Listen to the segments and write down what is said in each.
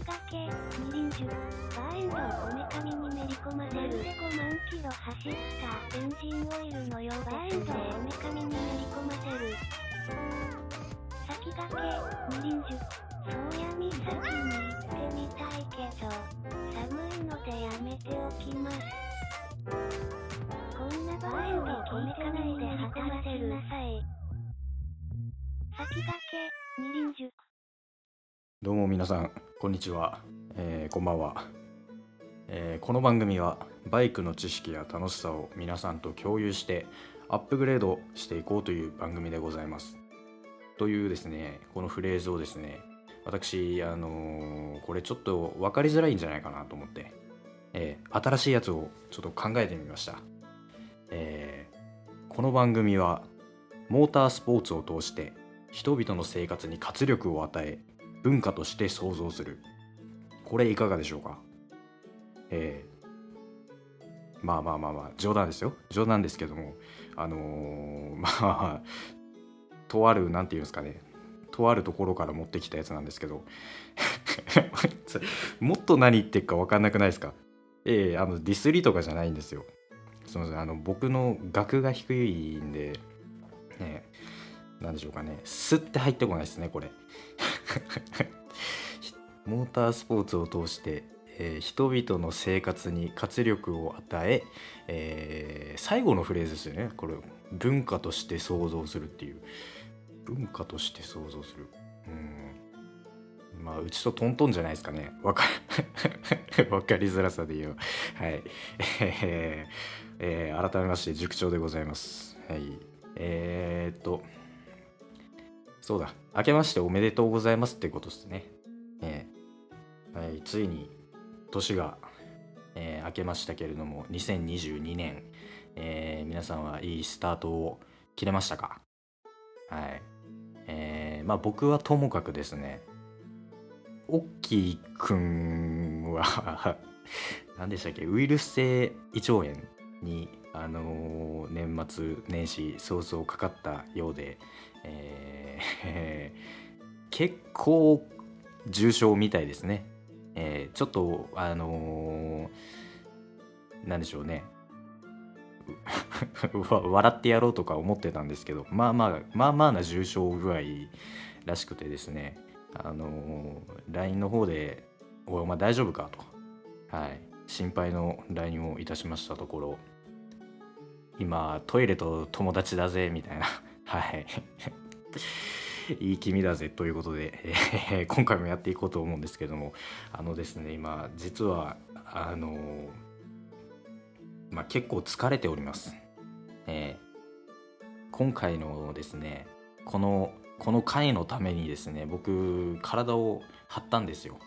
先駆け、二輪樹、バーエンドをこめかみにめり込ませる。で5万キロ走ったエンジンオイルのようバーエンドをこめかみにめり込ませる。先駆け、二輪樹、そうやみ先に行ってみたいけど、寒いのでやめておきます。こんなバーエンドをこめかみで働らせるなさい。先駆け、二輪樹。どうも皆さんこんにちは、えーこんばんは、えーこの番組はバイクの知識や楽しさを皆さんと共有してアップグレードしていこうという番組でございます。というですねこのフレーズをですね私あのーこれちょっと分かりづらいんじゃないかなと思って、えー新しいやつをちょっと考えてみました、えーこの番組はモータースポーツを通して人々の生活に活力を与え文化として創造する。これいかがでしょうか？えーまあまあまあまあ冗談ですよ。冗談ですけどもあのー まあとあるなんていうんですかね。とあるところから持ってきたやつなんですけど。もっと何言ってるか分かんなくないですか？ええあのディスリとかじゃないんですよ。すみませんあの僕の額が低いんでねなんでしょうかね。スッて入ってこないですねこれ。モータースポーツを通して、えー人々の生活に活力を与ええー最後のフレーズですよね。これ文化として創造するっていう。文化として創造する。うん。まあうちとトントンじゃないですかね。わか かりづらさで言う。はい。えーえー改めまして塾長でございます。はい。えー、っとそうだ。明けましておめでとうございますってことですね。えーはい、ついに年が、えー明けましたけれども2022年、えー皆さんはいいスタートを切れましたか？はい。えーまあ僕はともかくですねオッキーくんは 何でしたっけ？ウイルス性胃腸炎にあのー年末年始早々かかったようで、えー 結構重症みたいですね。えーちょっとあのーなんでしょうね。笑ってやろうとか思ってたんですけどまあまあまあまあな重症具合らしくてですね。あのー LINE の方で「おいお前大丈夫か?」と、はい、心配の LINE をいたしましたところ。今トイレと友達だぜみたいな。はい。いい君だぜということで、えー今回もやっていこうと思うんですけどもあのですね今実はあのまあ結構疲れております、えー今回のですねこのこの回のためにですね僕体を張ったんですよ。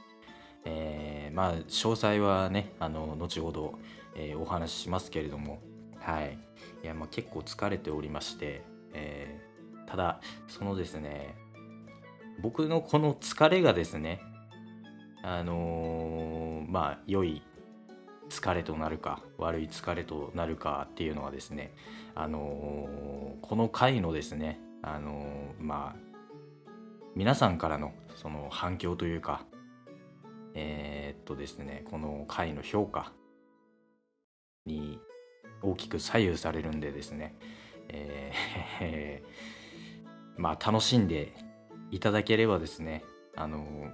えーまあ詳細はねあの後ほど、えお話ししますけれどもはい。いやまあ結構疲れておりまして、えーただそのですね僕のこの疲れがですねあのーまあ良い疲れとなるか悪い疲れとなるかっていうのはですねあのーこの回のですねあのまあ皆さんからのその反響というかえーっとですねこの回の評価に大きく左右されるんでですねえーまあ楽しんでいただければですねあの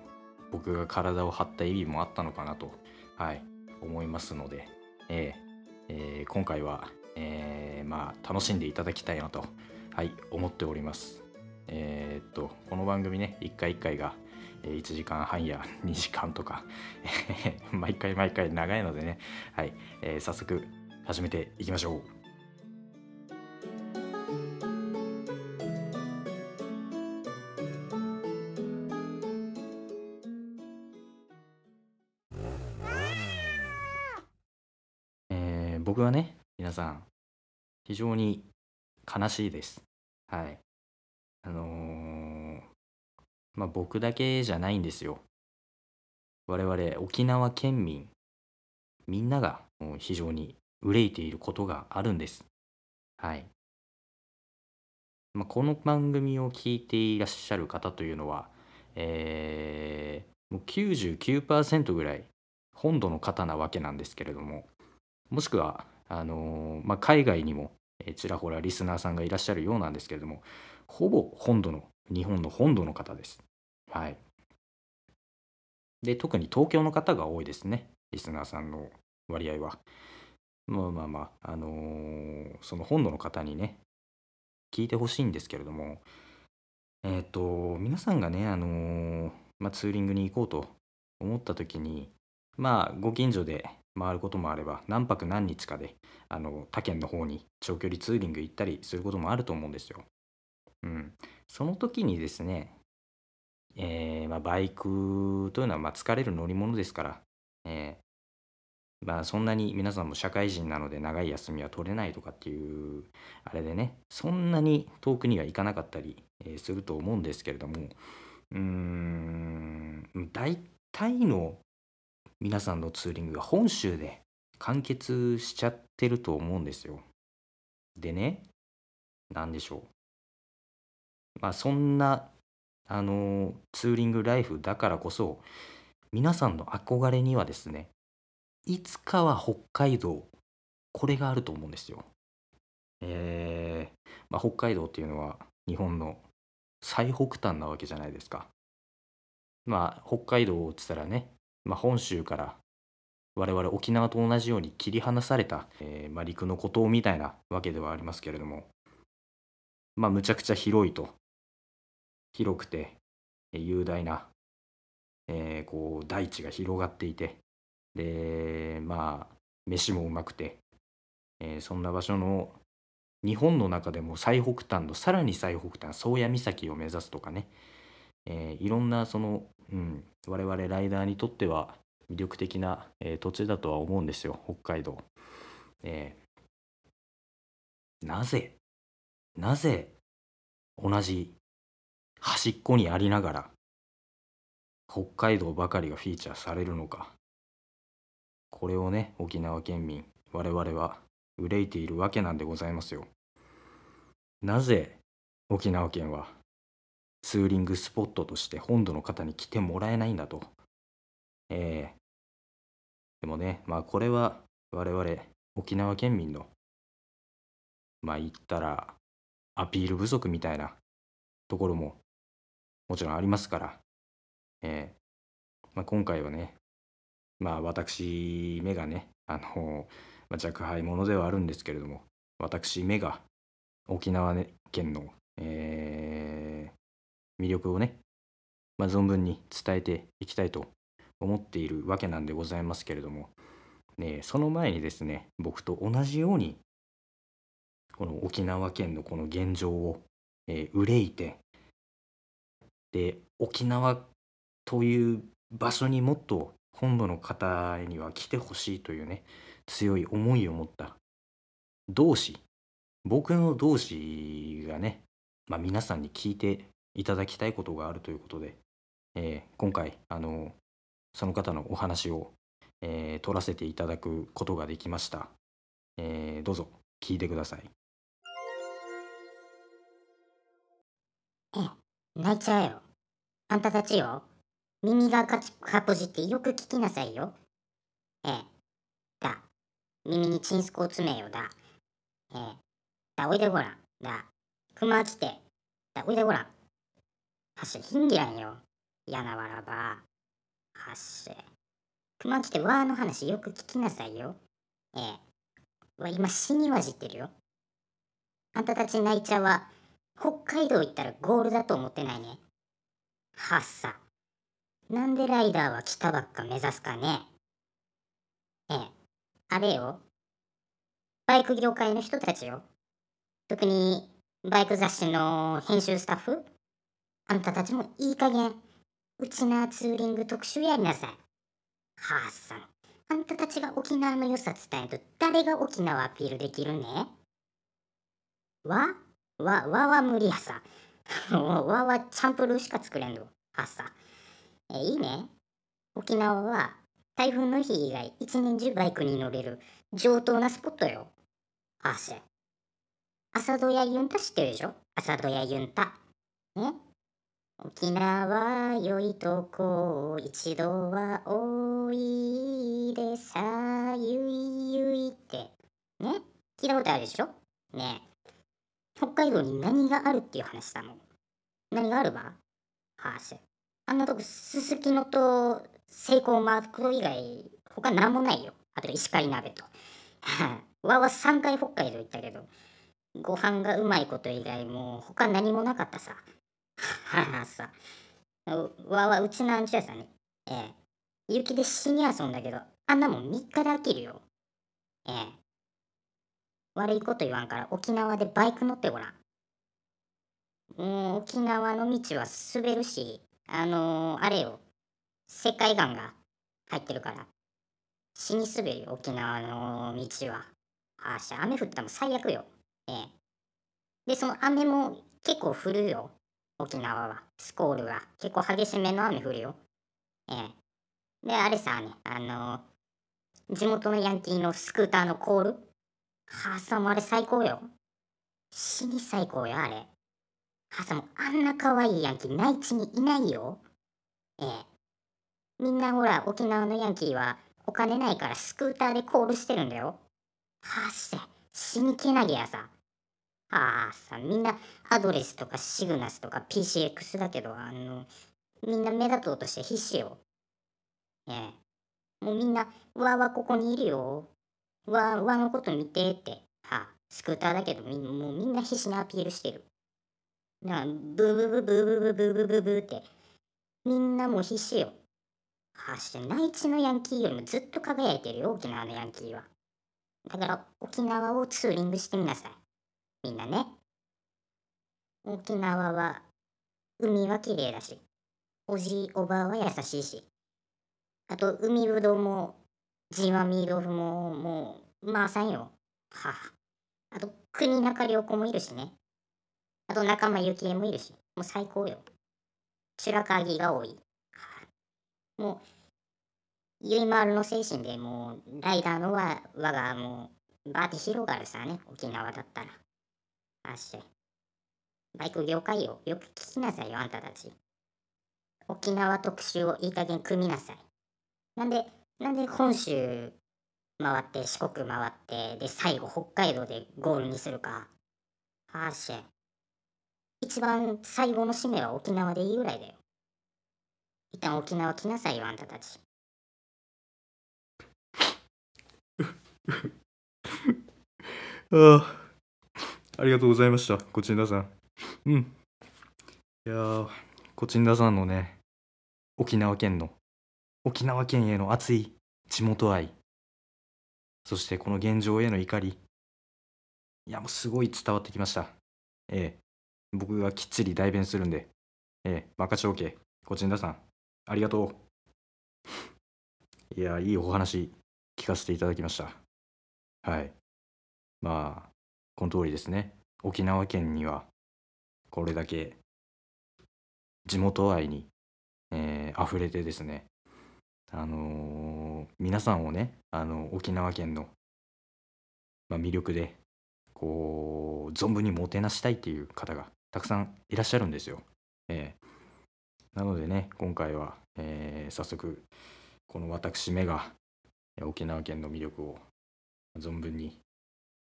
僕が体を張った意味もあったのかなと、はい、思いますので、えーえー今回は、えーまあ楽しんでいただきたいなと、はい、思っております。えっとこの番組ね一回一回が1時間半や 2時間とか毎回毎回長いのでね、はいえー早速始めていきましょう。僕はね皆さん非常に悲しいです。はい。あのーまあ僕だけじゃないんですよ。我々沖縄県民みんなが非常に憂いていることがあるんです。はい、まあ、この番組を聞いていらっしゃる方というのはえーもう99%ぐらい本土の方なわけなんですけれどももしくはあのーまあ、海外にもちらほらリスナーさんがいらっしゃるようなんですけれどもほぼ本土の日本の本土の方です。はい。で特に東京の方が多いですねリスナーさんの割合は。まあまあまああのーその本土の方にね聞いてほしいんですけれどもえっ、と皆さんがねあのーまあ、ツーリングに行こうと思った時にまあご近所で回ることもあれば何泊何日かであの他県の方に長距離ツーリング行ったりすることもあると思うんですよ。うん、その時にですね、えーまあ、バイクというのはま疲れる乗り物ですから、えーまあ、そんなに皆さんも社会人なので長い休みは取れないとかっていうあれでねそんなに遠くには行かなかったり、すると思うんですけれどもうーん大体の皆さんのツーリングが本州で完結しちゃってると思うんですよ。でね、なんでしょう。まあそんな、あの、ツーリングライフだからこそ、皆さんの憧れにはですね、いつかは北海道、これがあると思うんですよ。えー、まあ、北海道っていうのは日本の最北端なわけじゃないですか。まあ北海道っつったらねまあ、本州から我々沖縄と同じように切り離された、えーまあ、陸の孤島みたいなわけではありますけれどもまあむちゃくちゃ広いと広くて雄大な、えーこう大地が広がっていてでまあ飯もうまくて、えーそんな場所の日本の中でも最北端のさらに最北端宗谷岬を目指すとかね、えーいろんなその、うん、我々ライダーにとっては魅力的な、えー土地だとは思うんですよ北海道、えーなぜなぜ同じ端っこにありながら北海道ばかりがフィーチャーされるのか。これをね沖縄県民我々は憂いているわけなんでございますよ。なぜ沖縄県はツーリングスポットとして本土の方に来てもらえないんだと。ええ。でもね、まあこれは我々沖縄県民の、まあ言ったらアピール不足みたいなところももちろんありますから、ええ。まあ、今回はね、まあ私目がね、あの、まあ、若輩者ではあるんですけれども、私目が沖縄県の、えー魅力をね、まあ、存分に伝えていきたいと思っているわけなんでございますけれども、ね、その前にですね僕と同じようにこの沖縄県のこの現状を、えー憂いてで沖縄という場所にもっと本土の方には来てほしいというね強い思いを持った同志僕の同志がね、まあ、皆さんに聞いていただきたいことがあるということで、えー今回あのその方のお話を、えー取らせていただくことができました、えーどうぞ聞いてくださいえ、泣いちゃうよ。あんたたちよ。耳がかちかぽじってよく聞きなさいよ。ええ。だ。耳にチンスコを詰めよだ。ええ。だ、おいでごらん。だ。熊来て。だ、おいでごらん。はっし、ひんぎらんよ。やなわらば。はっし。熊来てわーの話よく聞きなさいよ。ええ。わ、今死にわじってるよ。あんたたち泣いちゃうは、北海道行ったらゴールだと思ってないね。はっさ。なんでライダーは北ばっか目指すかね。ええ、あれよ。バイク業界の人たちよ。特にバイク雑誌の編集スタッフ。あんたたちもいい加減、うちなツーリング特集やりなさい。はっさ。あんたたちが沖縄の良さ伝えると誰が沖縄アピールできるね？わわ、わは無理やさ。わはチャンプルーしか作れんの。はっさ。え、いいね。沖縄は台風の日以外一年中バイクに乗れる上等なスポットよ。はっせ。朝戸屋ユンタ知ってるでしょ？朝戸屋ユンタ。ね？沖縄良いとこ一度はおいでさゆいゆいって。ね？聞いたことあるでしょ？ね。北海道に何があるっていう話だもん。何があるば？はあしあんなとこすすきのとセイコーマーク以外他何もないよ。あと石狩鍋と。わわ3回北海道行ったけどご飯がうまいこと以外もう他何もなかったさ。はあさわわうちのアンチはさねええ雪で死に遊んだけどあんなもん3日で飽きるよ。ええ悪いこと言わんから沖縄でバイク乗ってごらん。もう沖縄の道は滑るしあのー、あれよ。石灰岩が入ってるから。死に滑るよ沖縄の道は。あし雨降ったら最悪よ。ええでその雨も結構降るよ。沖縄はスコールが結構激しめの雨降るよ。ええ。であれさねあのー、地元のヤンキーのスクーターのコール。はあさもあれ最高よ。死に最高よあれ。はさもあんな可愛いヤンキー内地にいないよ。ええ。みんなほら沖縄のヤンキーはお金ないからスクーターでコールしてるんだよ。はあして死にけなげやさ。ああさみんなアドレスとかシグナスとか PCX だけどあのみんな目立とうとして必死よ。ええもうみんなわわここにいるよ。わわのこと見てって。はあスクーターだけどみもうみんな必死にアピールしてる。なブーブブブブブブブブブって。みんなもう必死よ。はあして内地のヤンキーよりもずっと輝いてるよ沖縄のヤンキーは。だから沖縄をツーリングしてみなさい。みんなね。沖縄は海は綺麗だしおじいおばあは優しいしあと海ぶどうもジワミ豆腐ももうまあさんよはああと国中良子もいるしね。あと仲間由紀恵もいるしもう最高よ。白鍵が多い、はあ、もうゆいまるの精神でもうライダーの輪輪がもうバーって広がるさね沖縄だったら。あっしバイク業界よよく聞きなさいよあんたたち。沖縄特集をいい加減組みなさい。なんでなんで本州回って四国回ってで最後北海道でゴールにするか。はあし。一番最後の締めは沖縄でいいぐらいだよ。一旦沖縄来なさいよあんたたち。ああありがとうございましたコチンダさん。うん。いやーコチンダさんのね沖縄県の沖縄県への熱い地元愛。そしてこの現状への怒り。いやもうすごい伝わってきました。ええ。僕がきっちり代弁するんで。ええ。任しておけコチンダさんありがとう。いやいいお話聞かせていただきました。はい。まあこの通りですね沖縄県にはこれだけ地元愛に、えー、溢れてですねあのー、皆さんをねあの沖縄県の、まあ、魅力でこう存分にもてなしたいっていう方がたくさんいらっしゃるんですよ。えー、なのでね今回は、えー、早速この私めが沖縄県の魅力を存分に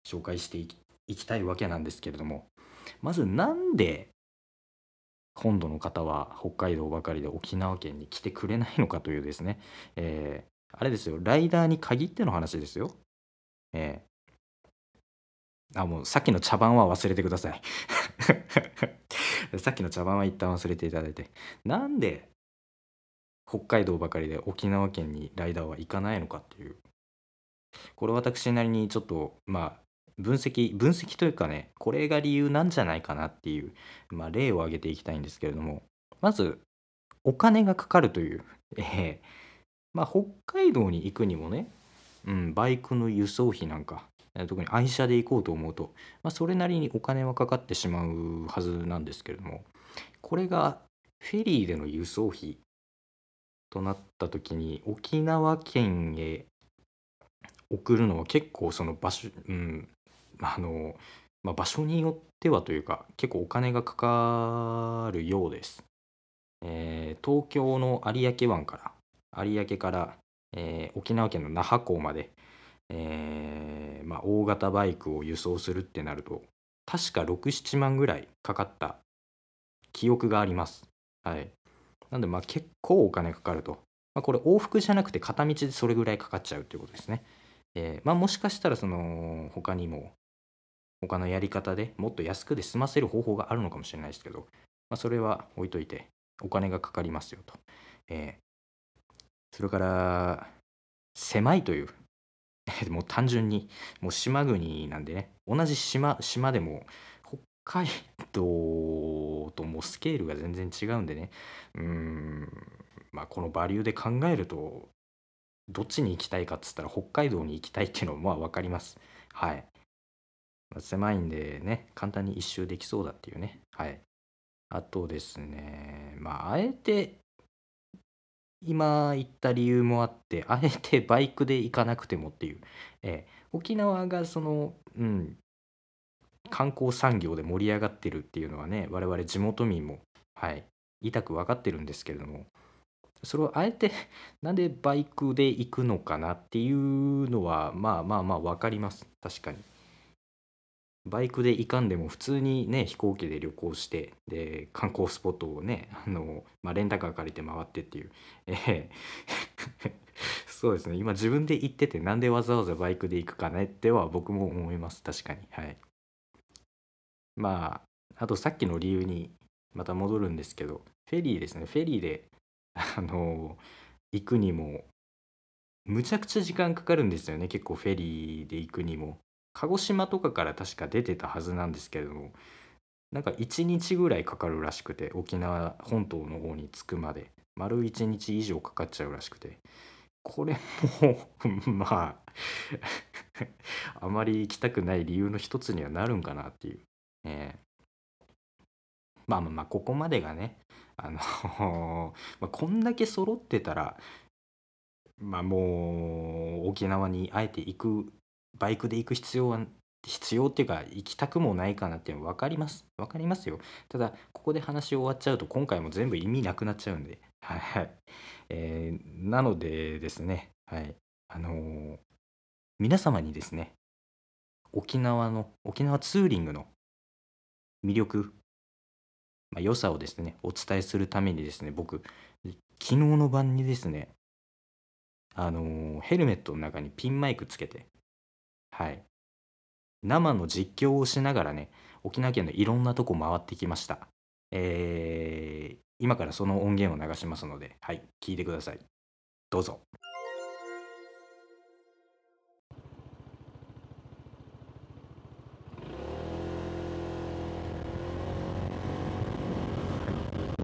紹介していきたいわけなんですけれどもまずなんで本土の方は北海道ばかりで沖縄県に来てくれないのかというですね、えー、あれですよライダーに限っての話ですよ。えー、あもうさっきの茶番は忘れてください。さっきの茶番は一旦忘れていただいてなんで北海道ばかりで沖縄県にライダーは行かないのかっていうこれ私なりにちょっとまあ分析分析というかねこれが理由なんじゃないかなっていう、まあ、例を挙げていきたいんですけれどもまずお金がかかるという、えー、まあ、北海道に行くにもね、うん、バイクの輸送費なんか特に愛車で行こうと思うと、まあ、それなりにお金はかかってしまうはずなんですけれどもこれがフェリーでの輸送費となった時に沖縄県へ送るのは結構その場所、うん、あの、まあ、場所によってはというか結構お金がかかるようです。えー東京の有明湾から有明から、えー沖縄県の那覇港まで、えーまあ、大型バイクを輸送するってなると確か67万ぐらいかかった記憶があります。はい、なんでまあ結構お金かかると、まあ、これ往復じゃなくて片道でそれぐらいかかっちゃうっていうことですね。えーまあ、もしかしたらその他にも他のやり方でもっと安くで済ませる方法があるのかもしれないですけど、まあ、それは置いといてお金がかかりますよと。えーそれから狭いという もう単純にもう島国なんでね同じ島島でも北海道ともうスケールが全然違うんでねうーんまあこのバリューで考えるとどっちに行きたいかっつったら北海道に行きたいっていうのもまあ分かりますはい、狭いんでね簡単に一周できそうだっていうね。はい。あとですねまああえて今言った理由もあってあえてバイクで行かなくてもっていう、ええ。沖縄がそのうん観光産業で盛り上がってるっていうのはね我々地元民もはい痛く分かってるんですけれども。それをあえて なんでバイクで行くのかなっていうのはまあまあまあ分かります。確かに。バイクで行かんでも普通にね飛行機で旅行してで観光スポットをねあの、まあ、レンタカー借りて回ってっていう。ええ そうですね。今自分で行っててなんでわざわざバイクで行くかねっては僕も思います。確かに。はい。まああとさっきの理由にまた戻るんですけどフェリーですね。フェリーであの行くにもむちゃくちゃ時間かかるんですよね。結構フェリーで行くにも。鹿児島とかから確か出てたはずなんですけれどもなんか1日ぐらいかかるらしくて沖縄本島の方に着くまで。丸1日以上かかっちゃうらしくて。これも まああまり行きたくない理由の一つにはなるんかなっていう、えーまあまあまあここまでがねあの まあこんだけ揃ってたらまあもう沖縄にあえて行くバイクで行く必要は必要っていうか行きたくもないかなっていうの分かります。分かりますよ。ただここで話終わっちゃうと今回も全部意味なくなっちゃうんで。はいはい、えーなのでですね。はい。あのー皆様にですね沖縄の沖縄ツーリングの魅力、まあ、良さをですねお伝えするためにですね僕昨日の晩にですねあのーヘルメットの中にピンマイクつけてはい。生の実況をしながらね沖縄県のいろんなとこ回ってきました。えー今からその音源を流しますのではい聞いてください。どうぞ。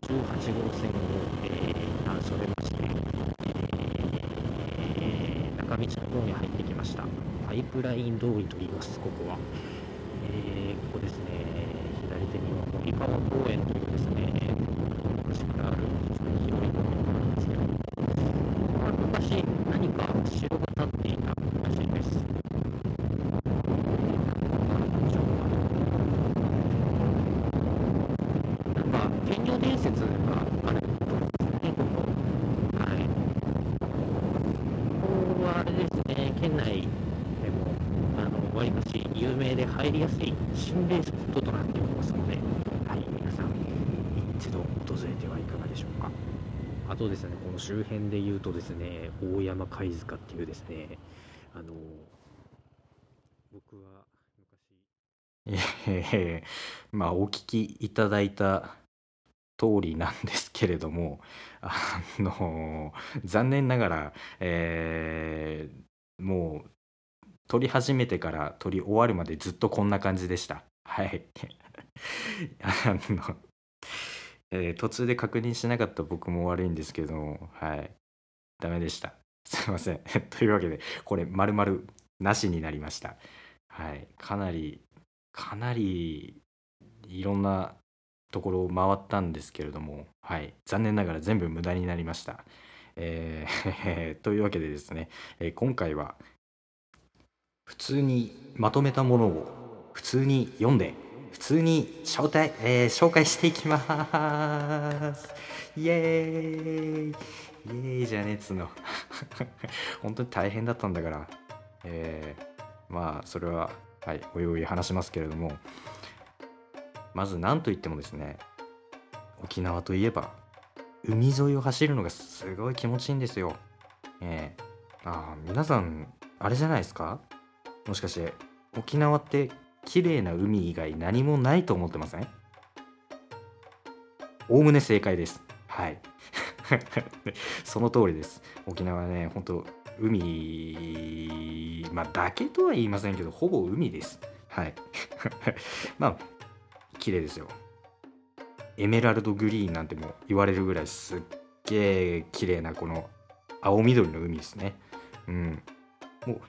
18号線を、えー、あそれまして、えー中道の方に入ってきました。パイプライン通りと言います。ここは、えーここですね。左手には森川公園というですね昔からある非常に広い公園なんですけどここは昔何か城が建っていたらしいです。なんか天領伝説があるところですねここはいここはあれですね県内でもあの割かし有名で入りやすい心霊スポットとなっておりますので、はい、皆さん一度訪れてはいかがでしょうか？あとですねこの周辺で言うとですね大山貝塚っていうですねあの僕は昔えーまあお聞きいただいた通りなんですけれどもあの残念ながら、えーもう撮り始めてから撮り終わるまでずっとこんな感じでした。はい。あの、えー途中で確認しなかった僕も悪いんですけどもはい。ダメでした。すいません。というわけでこれ丸々なしになりました。はい。かなりかなりいろんなところを回ったんですけれども、はい、残念ながら全部無駄になりました。えー というわけでですね、え今回は普通にまとめたものを普通に読んで普通に招待、えー紹介していきます。イエーイ。イエーイ。じゃねえつの。本当に大変だったんだから。えーまあそれははいおいおい話しますけれども。まず何といってもですね沖縄といえば海沿いを走るのがすごい気持ちいいんですよ。ええあ皆さんあれじゃないですか？もしかして沖縄って綺麗な海以外何もないと思ってません？おおむね正解です。はい。その通りです。沖縄はね本当海まあだけとは言いませんけどほぼ海です。はい。まあ綺麗ですよ。エメラルドグリーンなんても言われるぐらいすっげえ綺麗なこの青緑の海ですね。うん。もう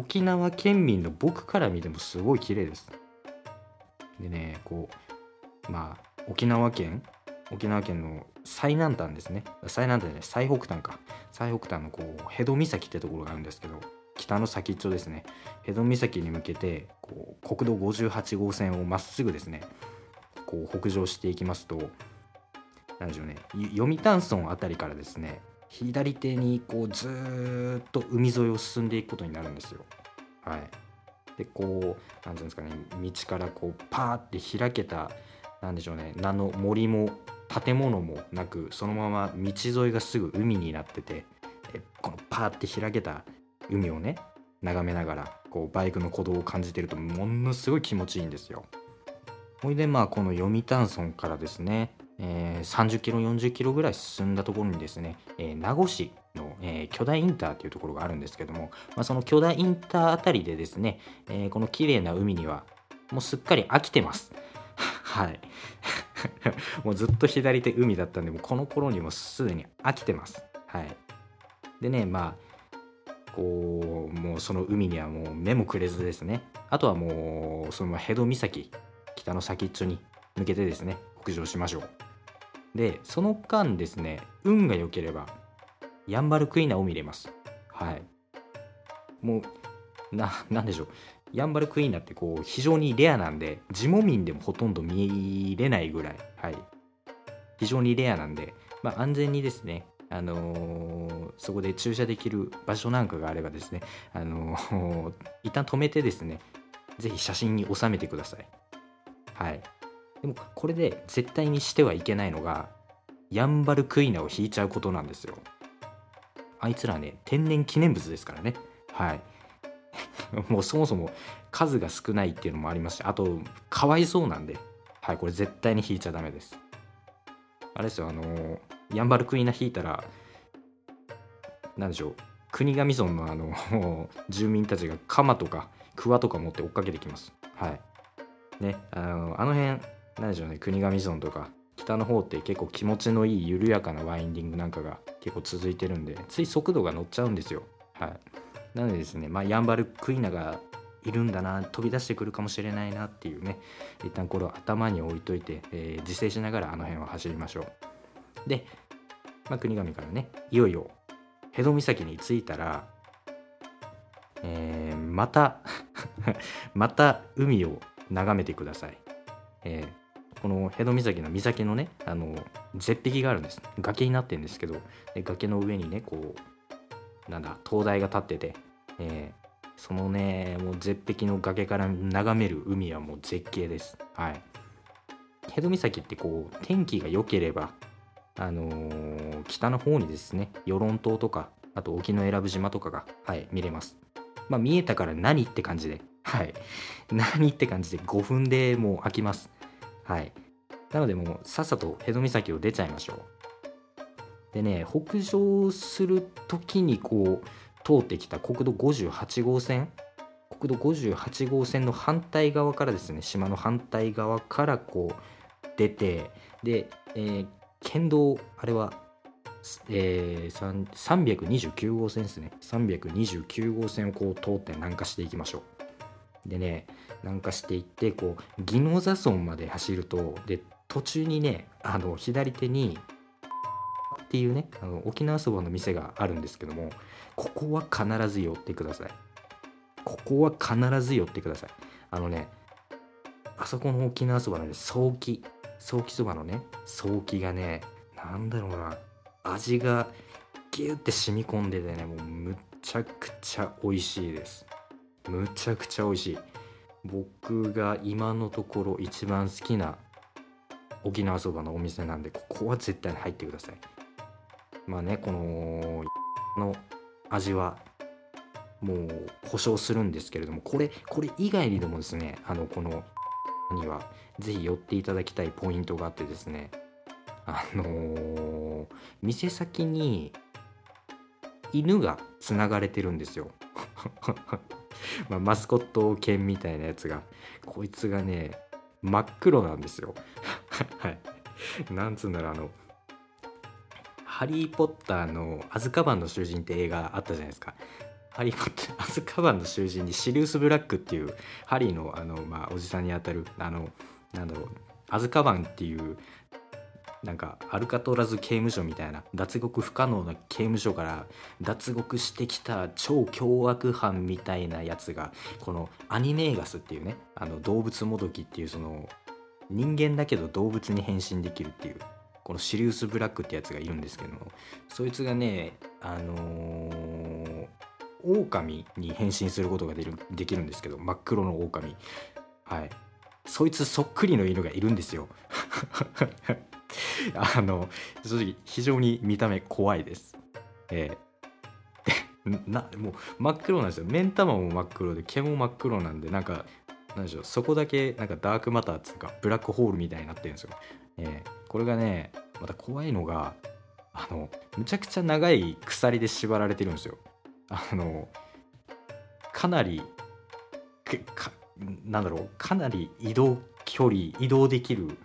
沖縄県民の僕から見てもすごい綺麗です。でねこうまあ沖縄県沖縄県の最南端ですね。最南端じゃない最北端か。最北端のこう辺戸岬ってところがあるんですけど北の先っちょですね。辺戸岬に向けてこう国道58号線をまっすぐですねこう北上していきますと何でしょうね読谷村あたりからですね左手にこうずっと海沿いを進んでいくことになるんですよ。はい、でこう何ていうんですかね道からこうパーって開けたなんでしょうね何の森も建物もなくそのまま道沿いがすぐ海になっててこのパーって開けた海をね眺めながらこうバイクの鼓動を感じてるとものすごい気持ちいいんですよ。ほいでまあこの読谷村からですね、えー30キロ40キロぐらい進んだところにですね、えー名護市の、えー巨大インターっていうところがあるんですけども、まあ、その巨大インターあたりでですね、えーこの綺麗な海にはもうすっかり飽きてます。はい。もうずっと左手海だったんで、もうこの頃にもすでに飽きてます。はい。でね、まあ、こう、もうその海にはもう目もくれずですね、あとはもう、その辺戸岬、北の先っちょに向けてですね、北上しましょう。で、その間ですね、運が良ければ、ヤンバルクイナを見れます。はい。もう、な、なんでしょう。ヤンバルクイーナってこう非常にレアなんで地元民でもほとんど見れないぐらい、はい、非常にレアなんで、まあ、安全にですね、あのーそこで駐車できる場所なんかがあればですね、あのー一旦止めてですねぜひ写真に収めてくださいはいでもこれで絶対にしてはいけないのがヤンバルクイナを引いちゃうことなんですよ。あいつらね天然記念物ですからね。はい。もうそもそも数が少ないっていうのもありますしあとかわいそうなんで。はいこれ絶対に引いちゃダメです。あれですよあのヤンバルクイナ引いたらなんでしょう国頭村のあの 住民たちが鎌とか桑とか持って追っかけてきます。はい。ねあのあの辺なんでしょうね国頭村とか北の方って結構気持ちのいい緩やかなワインディングなんかが結構続いてるんでつい速度が乗っちゃうんですよ。はい。なのでですね、まあ、ヤンバルクイナがいるんだな飛び出してくるかもしれないなっていうね一旦これを頭に置いといて、えー自制しながらあの辺を走りましょう。で、まあ、国頭からねいよいよ辺戸岬に着いたら、えーまた また海を眺めてください、えーこの辺戸岬の岬のねあの絶壁があるんです。崖になってるんですけどで崖の上にねこうなんだ灯台が立ってて、えーそのねもう絶壁の崖から眺める海はもう絶景です。はい。辺戸岬ってこう天気が良ければあのー北の方にですね与論島とかあと沖永良部島とかがはい見れます。まあ見えたから何って感じではい。何って感じで5分でもう飽きます。はい。なのでもうさっさと辺戸岬を出ちゃいましょう。でね北上する時にこう通ってきた国道58号線。国道58号線の反対側からですね島の反対側からこう出てで、えー県道あれは、えー、329号線ですね。329号線をこう通って南下していきましょう。でね南下していってこう宜野座村まで走るとで途中にねあの左手にっていうねあの沖縄そばの店があるんですけどもここは必ず寄ってください。ここは必ず寄ってください。あのねあそこの沖縄そばのね早期早期そばのね早期がねなんだろうな味がギュって染み込んでてねもうむちゃくちゃ美味しいです。むちゃくちゃ美味しい。僕が今のところ一番好きな沖縄そばのお店なんでここは絶対に入ってください。まあねこのの味はもう保証するんですけれどもこれこれ以外にでもですねあのこのにはぜひ寄っていただきたいポイントがあってですねあのー店先に犬がつながれてるんですよ。まあマスコット犬みたいなやつがこいつがね真っ黒なんですよ。はい。なんつうんだろうあの「ハリー・ポッター」の「アズカバンの囚人」って映画あったじゃないですか。ハリー・ポッター、アズカバンの囚人にシリウス・ブラックっていうハリーのあの、まあ、おじさんにあたるあのなんだろうアズカバンっていうなんかアルカトラズ刑務所みたいな脱獄不可能な刑務所から脱獄してきた超凶悪犯みたいなやつがこのアニメーガスっていうねあの動物もどきっていうその人間だけど動物に変身できるっていうこのシリウス・ブラックってやつがいるんですけどもそいつがねあのー狼に変身することがでるできるんですけど真っ黒の狼。はい。そいつそっくりの犬がいるんですよ。あの正直非常に見た目怖いです。ええ なもう真っ黒なんですよ。目ん玉も真っ黒で毛も真っ黒なんでなんかなんでしょう。そこだけなんかダークマターっつうかブラックホールみたいになってるんですよ、ええこれがねまた怖いのがあのむちゃくちゃ長い鎖で縛られてるんですよ。あのかなりなんだろう。かなり移動距離移動できる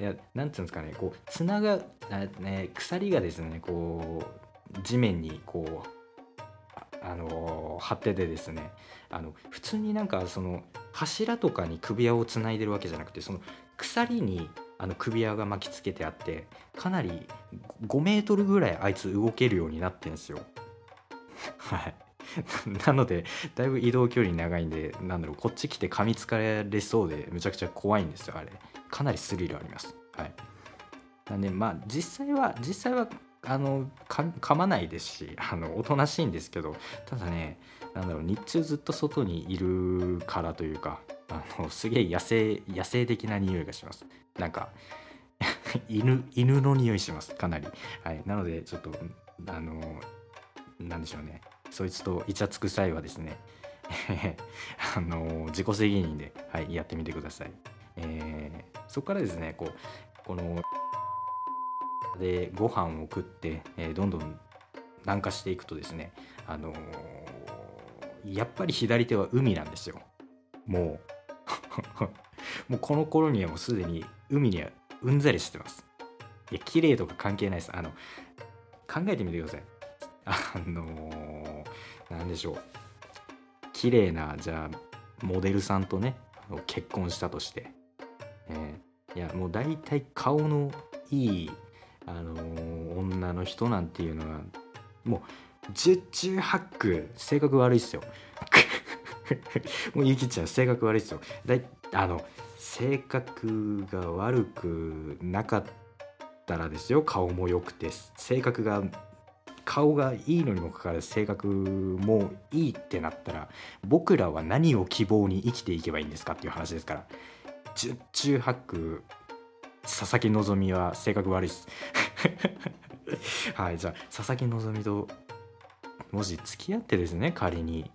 いやなんていうんですかねこうつながあ、ね、鎖がですねこう地面にこうあの張っててですねあの普通になんかその柱とかに首輪をつないでるわけじゃなくてその鎖にあの首輪が巻きつけてあってかなり5メートルぐらいあいつ動けるようになってんですよ。はい。なのでだいぶ移動距離長いんでなんだろうこっち来て噛みつかれそうでむちゃくちゃ怖いんですよあれかなりスリルあります。はい。なんでまあ実際は実際はあのか噛まないですし あのおとなしいんですけどただねなんだろう日中ずっと外にいるからというかあのすげえ野生野生的な匂いがします。なんか 犬犬の匂いします。かなり。はい。なのでちょっとあのなんでしょうね。そいつとイチャつく際はですね あの自己責任で、はい、やってみてください、えーそこからですねこうこのでご飯を食って、えーどんどん南下していくとですねあのーやっぱり左手は海なんですよ。もう もうこの頃にはもうすでに海にはうんざりしてます。いや綺麗とか関係ないです。あの考えてみてください。あのーなんでしょう。綺麗なじゃあモデルさんとね結婚したとして、えーいやもう大体顔のいい、あのー女の人なんていうのはもう十中八九性格悪いっすよ。もうゆきちゃん性格悪いっすよ。だいあの性格が悪くなかったらですよ。顔も良くて性格が顔がいいのにもかかわらず性格もいいってなったら僕らは何を希望に生きていけばいいんですかっていう話ですから。十中八九佐々木希は性格悪いっす。はいじゃあ佐々木希ともし付き合ってですね仮に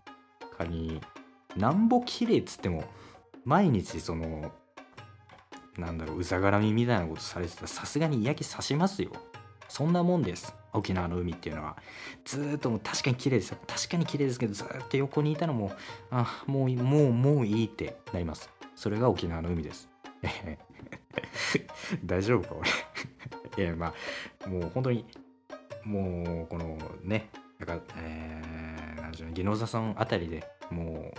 仮になんぼ綺麗っつっても毎日そのなんだろううざがらみみたいなことされてたらさすがに嫌気さしますよ。そんなもんです。沖縄の海っていうのは。ずーっとも確かに綺麗ですよ。確かに綺麗ですけどずーっと横にいたらもあもうもうもういいってなります。それが沖縄の海です。大丈夫か俺。いやまあもう本当にもうこのねなんかえー、なんでしょうね宜野座さんあたりでも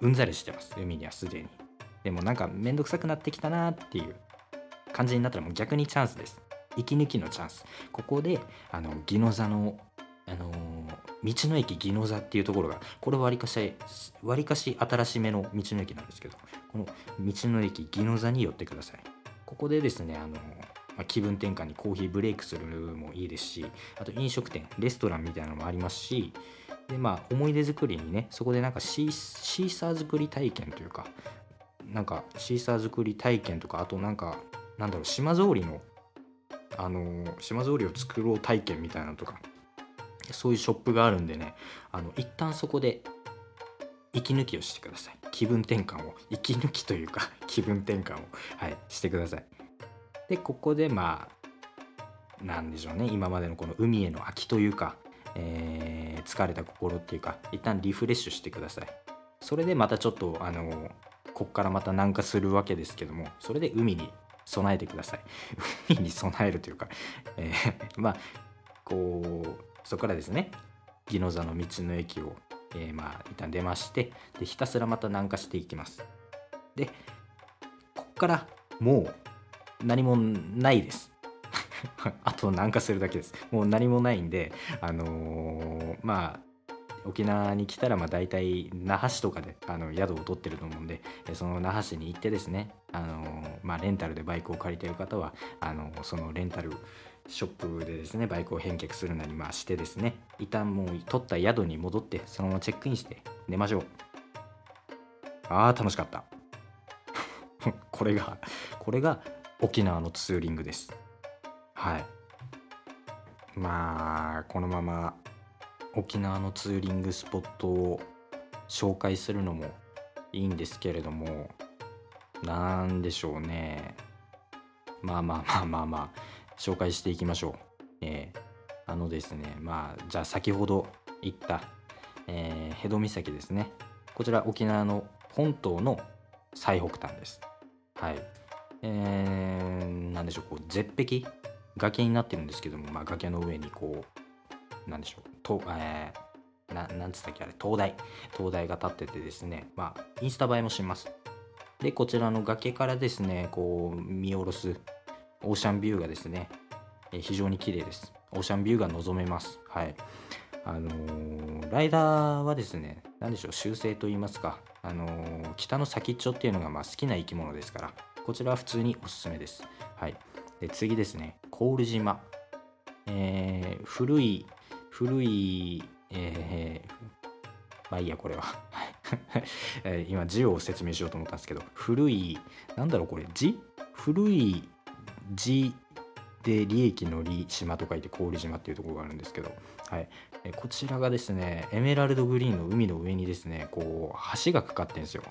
ううんざりしてます。海にはすでに。でもなんかめんどくさくなってきたなっていう感じになったらもう逆にチャンスです。息抜きのチャンス。ここであの宜野座の、あの道の駅宜野座っていうところがこれわりかしわりかし新しめの道の駅なんですけどこの道の駅宜野座に寄ってください。ここでですねあのまあ、気分転換にコーヒーブレイクするのもいいですしあと飲食店レストランみたいなのもありますしでまあ思い出作りにねそこでなんかシーシーサー作り体験というかなんかシーサー作り体験とかあとなんかなんだろう島ぞうりのあの島ぞうりを作ろう体験みたいなのとかそういうショップがあるんでねあの一旦そこで息抜きをしてください。気分転換を。息抜きというか 気分転換を。はいしてください。でここでまあなんでしょうね。今までのこの海への飽きというか、えー、疲れた心っていうか一旦リフレッシュしてください。それでまたちょっとあのこっからまた南下するわけですけどもそれで海に備えてください。海に備えるというか、えー、まあこうそこからですね宜野座の道の駅を、えー、まあ一旦出ましてでひたすらまた南下していきます。でこっからもう何もないです。あと南下するだけです。もう何もないんであのー、まあ沖縄に来たらまあ大体那覇市とかであの宿を取ってると思うんでその那覇市に行ってですねあの、まあ、レンタルでバイクを借りてる方はあのそのレンタルショップでですねバイクを返却するなりまあしてですね一旦もう取った宿に戻ってそのままチェックインして寝ましょう。あー楽しかった。これがこれが沖縄のツーリングです。はい。まあこのまま沖縄のツーリングスポットを紹介するのもいいんですけれどもなんでしょうね。まあまあまあまあまあ紹介していきましょう。えー、あのですねまあじゃあ先ほど言った、えー、戸岬ですね。こちら沖縄の本島の最北端です。はい。えー、なんでしょうこう絶壁崖になってるんですけども、まあ、崖の上にこうなんでしょうと、えー、ななんつったっけあれ灯台。灯台が立っててですねまあインスタ映えもします。でこちらの崖からですねこう見下ろすオーシャンビューがですね、え、非常に綺麗です。オーシャンビューが望めます。はい。あのー、ライダーはですね何でしょう習性と言いますか、あのー、北の先っちょっていうのがまあ好きな生き物ですからこちらは普通におすすめです。はい。で次ですねコール島。えー、古い古い、え、まあいいや、これは。今、字を説明しようと思ったんですけど、古い、なんだろう、これ、字？古い字で利益の利島と書いて氷島っていうところがあるんですけど、はい、こちらがですね、エメラルドグリーンの海の上にですね、こう、橋がかかってるんですよ。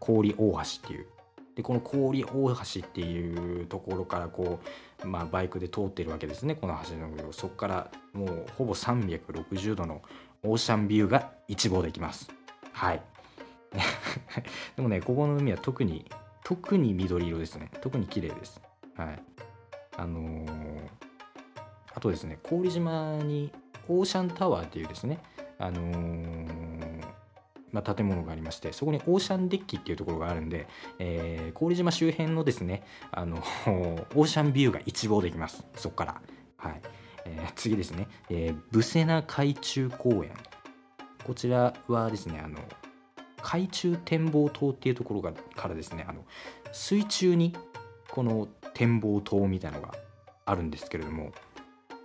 氷大橋っていう。でこの氷大橋っていうところからこう、まあ、バイクで通ってるわけですねこの橋の上を。そこからもうほぼ360度のオーシャンビューが一望できます。はい。でもねここの海は特に特に緑色ですね。特に綺麗です。はい。あのー、あとですね氷島にオーシャンタワーっていうですねあのーまあ、建物がありましてそこにオーシャンデッキっていうところがあるんで、えー、郡島周辺のですねあの オーシャンビューが一望できます。そこから、はい。えー、次ですね、えー、ブセナ海中公園。こちらはですねあの海中展望塔っていうところがからですねあの水中にこの展望塔みたいのがあるんですけれども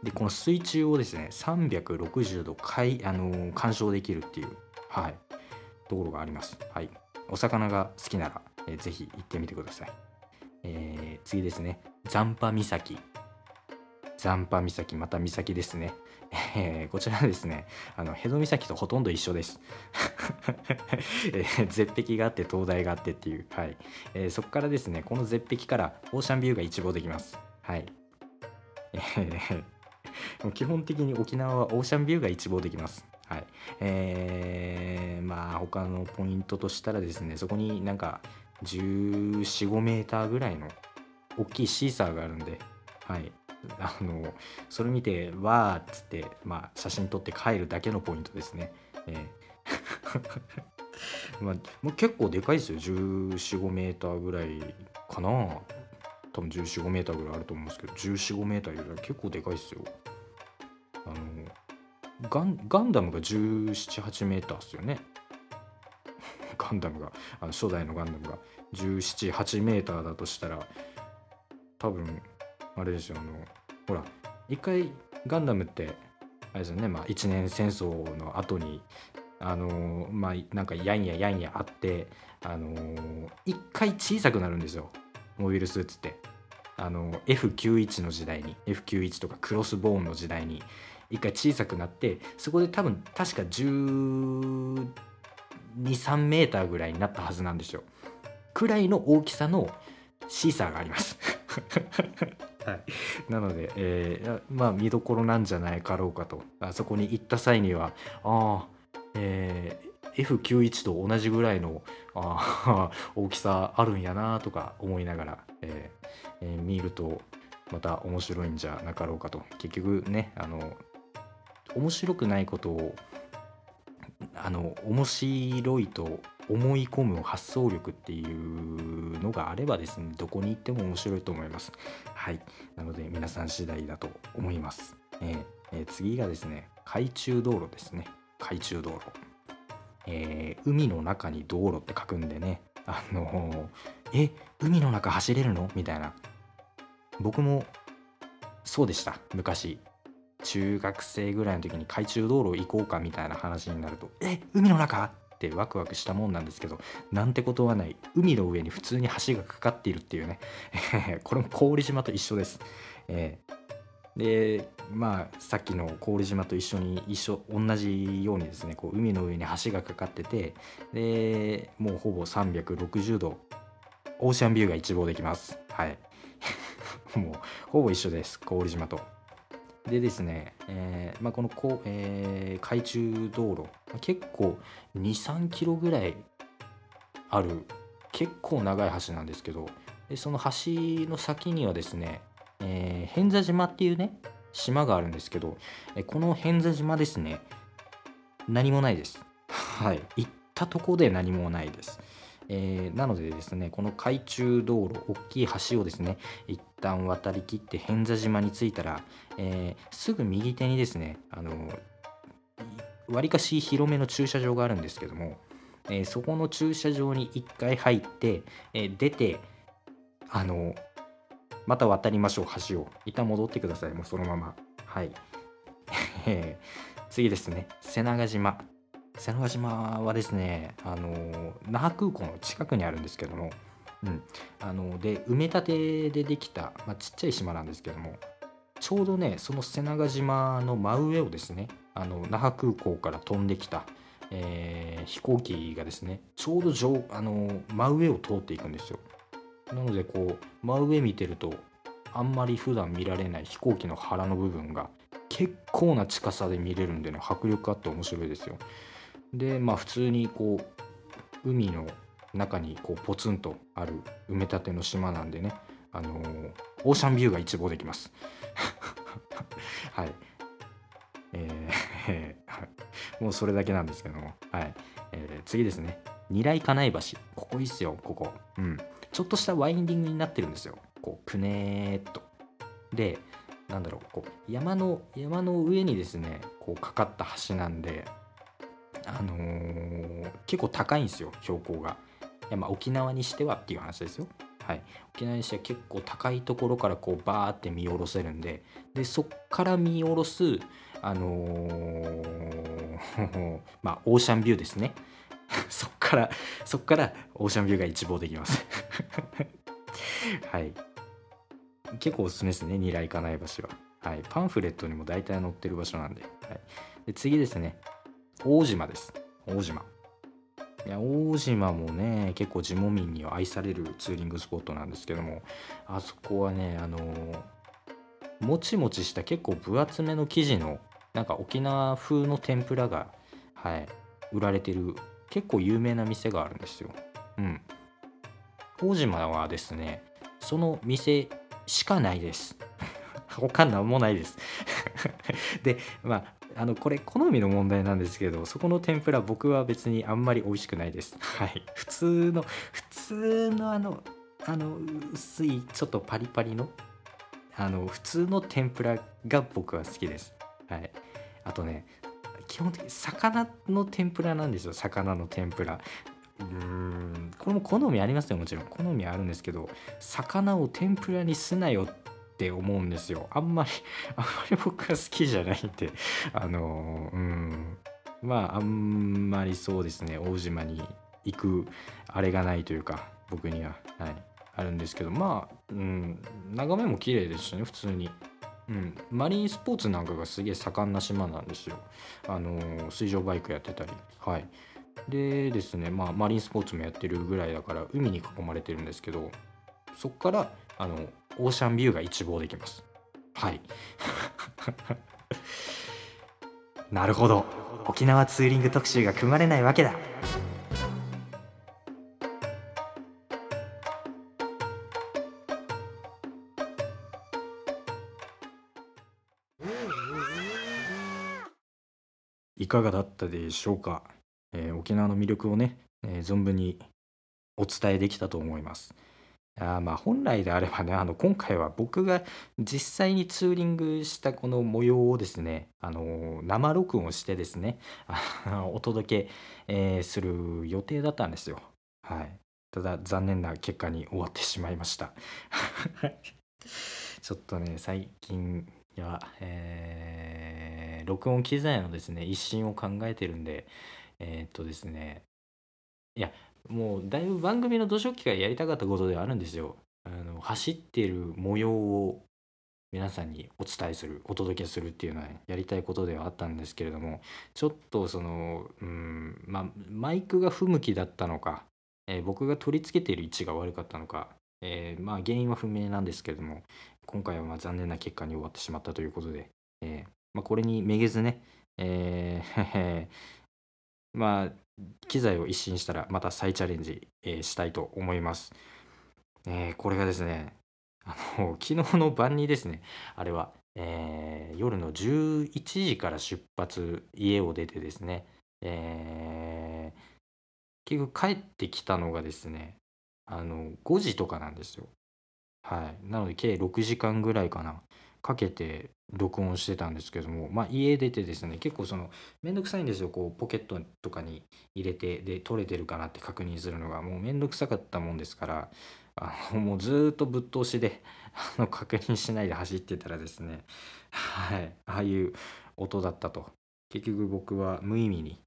でこの水中をですね360度かいあの鑑賞できるっていう、はい、ところがあります。はい。お魚が好きなら、えー、ぜひ行ってみてください。えー、次ですね。残波岬。残波岬、また岬ですね。えー、こちらですね、あの、ヘド岬とほとんど一緒です。えー、絶壁があって、灯台があってっていう、はい。えー、そこからですね、この絶壁からオーシャンビューが一望できます。はい。えー、基本的に沖縄はオーシャンビューが一望できます。はい。えー、まあ他のポイントとしたらですね、そこになんか14、5メーターぐらいの大きいシーサーがあるんで、はい。あの、それ見て、わーっつって、まあ写真撮って帰るだけのポイントですね。えー まあ、もう結構でかいですよ。14、5メーターぐらいかな。多分14、5メーターぐらいあると思うんですけど、14、5メーターよりは結構でかいですよ。あの、ガンガンダムが178メーターですよね ガンダムがあの初代のガンダムが178メーターだとしたら多分あれですよあのほら一回ガンダムってあれですよねまあ一年戦争の後にあのまあなんかやんややんやあってあの一回小さくなるんですよモビルスーツって。あの F91 の時代に F91 とかクロスボーンの時代に一回小さくなってそこで多分確か1 2 3メーターぐらいになったはずなんですよ。くらいの大きさのシーサーがあります。はい、なので、えーまあ見どころなんじゃないかろうかと。あそこに行った際にはああえー F91 と同じぐらいのあ大きさあるんやなとか思いながら、えーえー見るとまた面白いんじゃなかろうかと。結局ねあの面白くないことをあの面白いと思い込む発想力っていうのがあればですねどこに行っても面白いと思います。はい。なので皆さん次第だと思います、えーえー次がですね海中道路ですね。海中道路。えー海の中に道路って書くんでねあのえ海の中走れるの？みたいな。僕もそうでした。昔。中学生ぐらいの時に海中道路行こうかみたいな話になると。え海の中？ってワクワクしたもんなんですけどなんてことはない。海の上に普通に橋がかかっているっていうね。これも郡島と一緒です、えーでまあさっきの郡島と一緒に一緒同じようにですねこう海の上に橋がかかっててでもうほぼ360度オーシャンビューが一望できます。はい。もうほぼ一緒です郡島とでですね、えーまあ、このこう、えー海中道路結構23キロぐらいある結構長い橋なんですけどでその橋の先にはですね、えー偏座島っていうね島があるんですけどえこの偏座島ですね何もないです。はい。行ったとこで何もないです。えーなのでですねこの海中道路大きい橋をですね一旦渡りきって偏座島に着いたら、えーすぐ右手にですねあのわりかし広めの駐車場があるんですけども、えーそこの駐車場に1回入って、え出てあのまた渡りましょう橋を。一旦戻ってくださいもうそのまま。はい。次ですね。瀬長島。瀬長島はですねあの那覇空港の近くにあるんですけども、うん、あので埋め立てでできた、まあ、ちっちゃい島なんですけどもちょうどねその瀬長島の真上をですねあの那覇空港から飛んできた、えー飛行機がですねちょうど上あの真上を通っていくんですよ。なのでこう真上見てるとあんまり普段見られない飛行機の腹の部分が結構な近さで見れるんでね迫力あって面白いですよ。でまあ普通にこう海の中にこうポツンとある埋め立ての島なんでねあのーオーシャンビューが一望できます。はい。えー もうそれだけなんですけども。はい、えー次ですね。二来金井橋。ここいいっすよここ。うん。ちょっとしたワインディングになってるんですよ。こうくねーっと。でなんだろうこう山の山の上にですねこうかかった橋なんであのー結構高いんですよ標高が。いやまあ沖縄にしてはっていう話ですよ。はい。沖縄にしては結構高いところからこうバーって見下ろせるんででそっから見下ろすあのー まあオーシャンビューですね。そっからそっからオーシャンビューが一望できます。はい。結構おすすめですね二来金井橋は。はい。パンフレットにも大体載ってる場所なんで,、はい、で次ですね。大島です。大島。いや大島もね結構地元民には愛されるツーリングスポットなんですけどもあそこはねあのもちもちした結構分厚めの生地のなんか沖縄風の天ぷらがはい売られてる結構有名な店があるんですよ。うん。大島はですねその店しかないです。他なんもないです。でまああのこれ好みの問題なんですけどそこの天ぷら僕は別にあんまり美味しくないです。はい。普通の普通のあのあの薄いちょっとパリパリのあの普通の天ぷらが僕は好きです。はい。あとね基本的に魚の天ぷらなんですよ。魚の天ぷら。うーん。これも好みありますよもちろん。好みはあるんですけど魚を天ぷらにすなよっって思うんですよ。あんまり あんまり僕は好きじゃないんであのうん。まああんまりそうですね。大島に行くあれがないというか僕には。はい。あるんですけどまあ、うん、眺めも綺麗ですしね普通に、うん、マリンスポーツなんかがすげえ盛んな島なんですよ。あの水上バイクやってたり。はい。でですねまあマリンスポーツもやってるぐらいだから海に囲まれてるんですけどそこからあのオーシャンビューが一望できます。はい。なるほど。沖縄ツーリング特集が組まれないわけだ。いかがだったでしょうか、えー沖縄の魅力をね、えー存分にお伝えできたと思います。あまあ本来であればねあの今回は僕が実際にツーリングしたこの模様をですねあの生録音してですね お届け、えーする予定だったんですよ。はい。ただ残念な結果に終わってしまいました。ちょっとね最近は、えー録音機材のですね一新を考えてるんでえーっとですねいやもうだいぶ番組の土初期からやりたかったことではあるんですよ。あの走ってる模様を皆さんにお伝えするお届けするっていうのはやりたいことではあったんですけれどもちょっとそのうんまあマイクが不向きだったのか、えー僕が取り付けている位置が悪かったのか、えーまあ原因は不明なんですけれども今回はまあ残念な結果に終わってしまったということで、えーまあ、これにめげずね、えーまあ機材を一新したらまた再チャレンジ、えーしたいと思います。えーこれがですねあの 昨日の晩にですねあれは、えー夜の11時から出発家を出てですね、えー結局帰ってきたのがですねあの5時とかなんですよ。はい、なので計6時間ぐらいかなかけて録音してたんですけども、まあ、家出てですね結構そのめんどくさいんですよこうポケットとかに入れてで取れてるかなって確認するのが。もうめんどくさかったもんですからあのもうずっとぶっ通しで あの確認しないで走ってたらですねはいああいう音だったと。結局僕は無意味に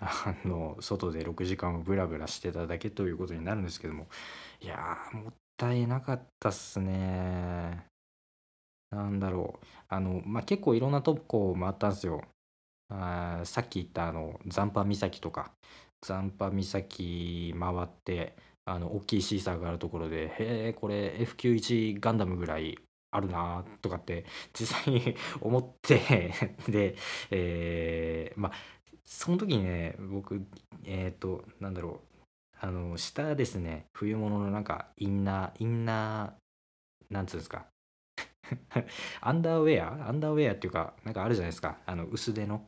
あの外で6時間をブラブラしてただけということになるんですけどもいやーもったいなかったっすね。なんだろう。あのまあ結構いろんなとこ回ったんですよ。あーさっき言ったあの残波岬とか。残波岬回ってあの大きいシーサーがあるところでへえこれ F91 ガンダムぐらいあるなとかって実際に 思ってで、えーまあその時にね僕えっ、となんだろう。あの下ですね冬物のなんかインナーインナーなんつうんですか。アンダーウェアアンダーウェアっていうかなんかあるじゃないですか。あの薄手の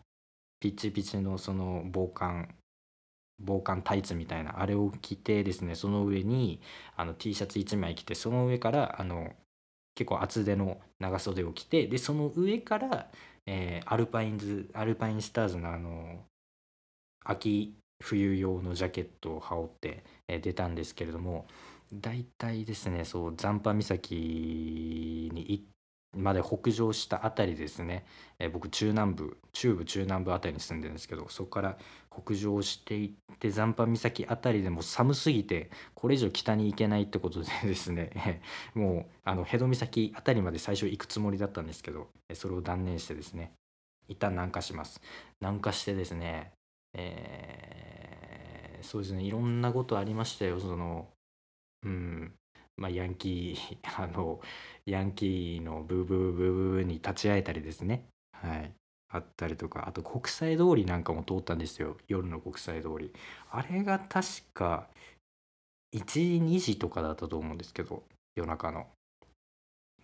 ピチピチのその防寒防寒タイツみたいな。あれを着てですねその上にあの T シャツ1枚着てその上からあの結構厚手の長袖を着てでその上から、えーアルパインズアルパインスターズのあの秋冬用のジャケットを羽織って、えー出たんですけれども大体ですねそう残波岬に行まで北上したあたりですね、えー僕中南部中部中南部あたりに住んでるんですけどそこから北上していって残波岬あたりでも寒すぎてこれ以上北に行けないってことでですね もうあの辺戸岬あたりまで最初行くつもりだったんですけどえーそれを断念してですね一旦南下します。南下してですねえーそうですねいろんなことありましたよそのうん。まあヤンキー あのヤンキーのブーブーブーブーに立ち会えたりですねはいあったりとかあと国際通りなんかも通ったんですよ夜の国際通りあれが確か1時2時とかだったと思うんですけど夜中の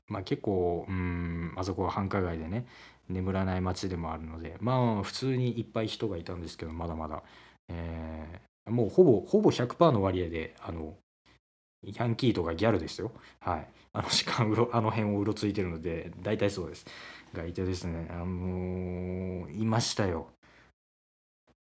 まあ結構うんあそこは繁華街でね眠らない街でもあるのでまあ普通にいっぱい人がいたんですけどまだまだ、えーもうほぼほぼ100%の割合であのヤンキーとかギャルですよ。はい。あの時間うろ あの辺をうろついてるので大体そうです。がいてですねあのいましたよ。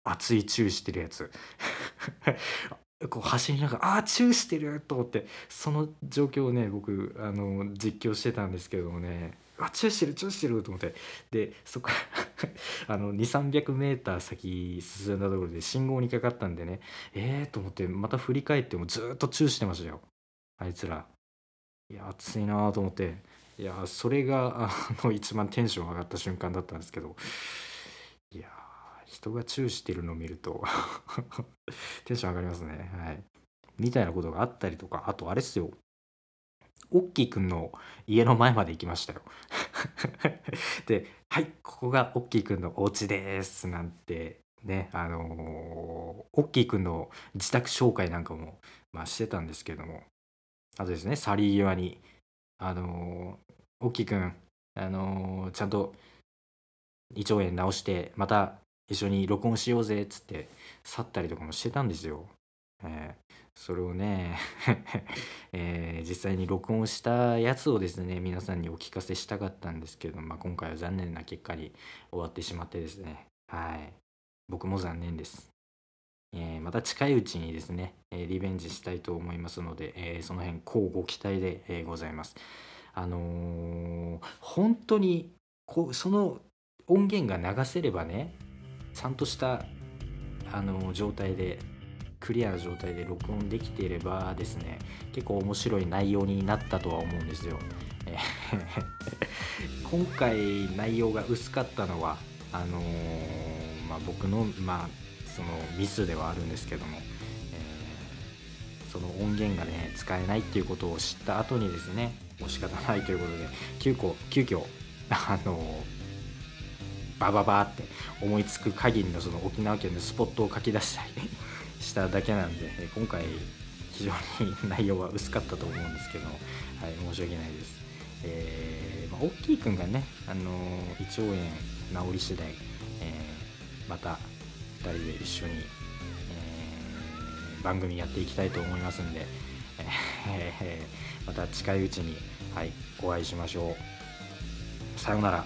熱いチューしてるやつ。こう走りながら「ああチューしてる!」と思ってその状況をね僕あの実況してたんですけどもね「あチューしてるチューしてる!」と思って。でそこから あの2 3 0 0ー先進んだところで信号にかかったんでね。ええー、と思ってまた振り返ってもずっとチューしてましたよ。あいつら。いや熱いなと思って。いやそれがあの一番テンション上がった瞬間だったんですけど。いや人がチューしてるのを見ると テンション上がりますね。はい。みたいなことがあったりとかあとあれっすよ。オッキーくんの家の前まで行きましたよ で「はいここがオッキーくんのお家です」なんてねあのー、オッキーくんの自宅紹介なんかも、まあ、してたんですけどもあとですね去り際にあのー、オッキーくんあのー、ちゃんと胃腸炎治してまた一緒に録音しようぜっつって去ったりとかもしてたんですよ。えー、それをね、えー、実際に録音したやつをですね皆さんにお聞かせしたかったんですけど、まあ、今回は残念な結果に終わってしまってですねはい。僕も残念です、えー、また近いうちにですね、えリベンジしたいと思いますので、えその辺乞うご期待で、えございます。あの本当にこうその音源が流せればねちゃんとしたあの状態でクリアな状態で録音できていればですね結構面白い内容になったとは思うんですよ。今回内容が薄かったのはあのー、まあ、僕の,、まあそのミスではあるんですけども、えー、その音源がね使えないっていうことを知った後にですねもう仕方ないということで急遽急遽あのーバババって思いつく限りのその沖縄県のスポットを書き出したりしただけなんで今回非常に内容は薄かったと思うんですけど、はい、申し訳ないです。えーまあ、大きいくんがね、あの胃腸炎治り次第、えー、また2人で一緒に、えー、番組やっていきたいと思いますんで、えー、また近いうちに、はい、お会いしましょう。さようなら。